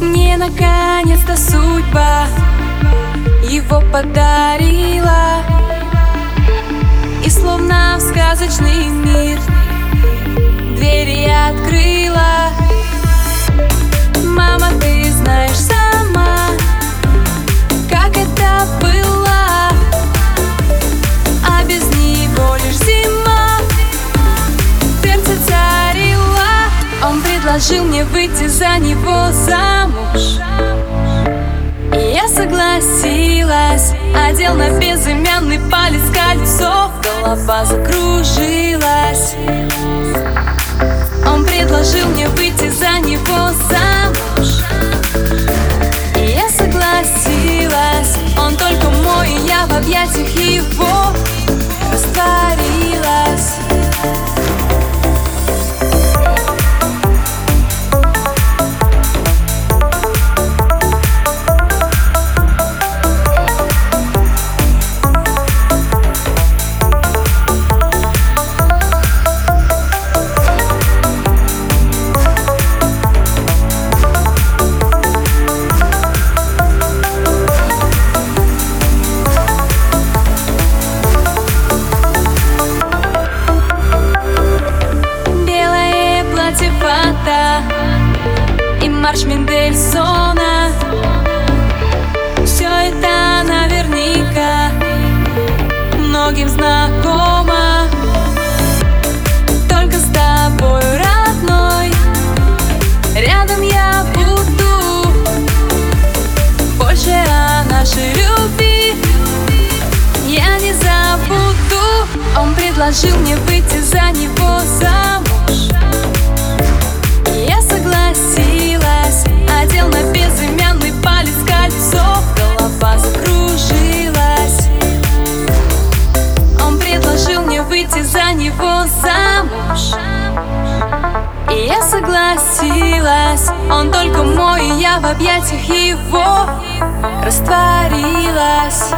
Мне наконец-то судьба его подарила. И словно в сказочный мир двери открыла. Предложил мне выйти за него замуж. И я согласилась Одел на безымянный палец кольцо Голова закружилась марш Мендельсона Все это наверняка Многим знакомо. Только с тобой, родной Рядом я буду. Больше о нашей любви Я не забуду. Он предложил мне выйти за него я согласилась. Он только мой, и я в объятиях его Растворилась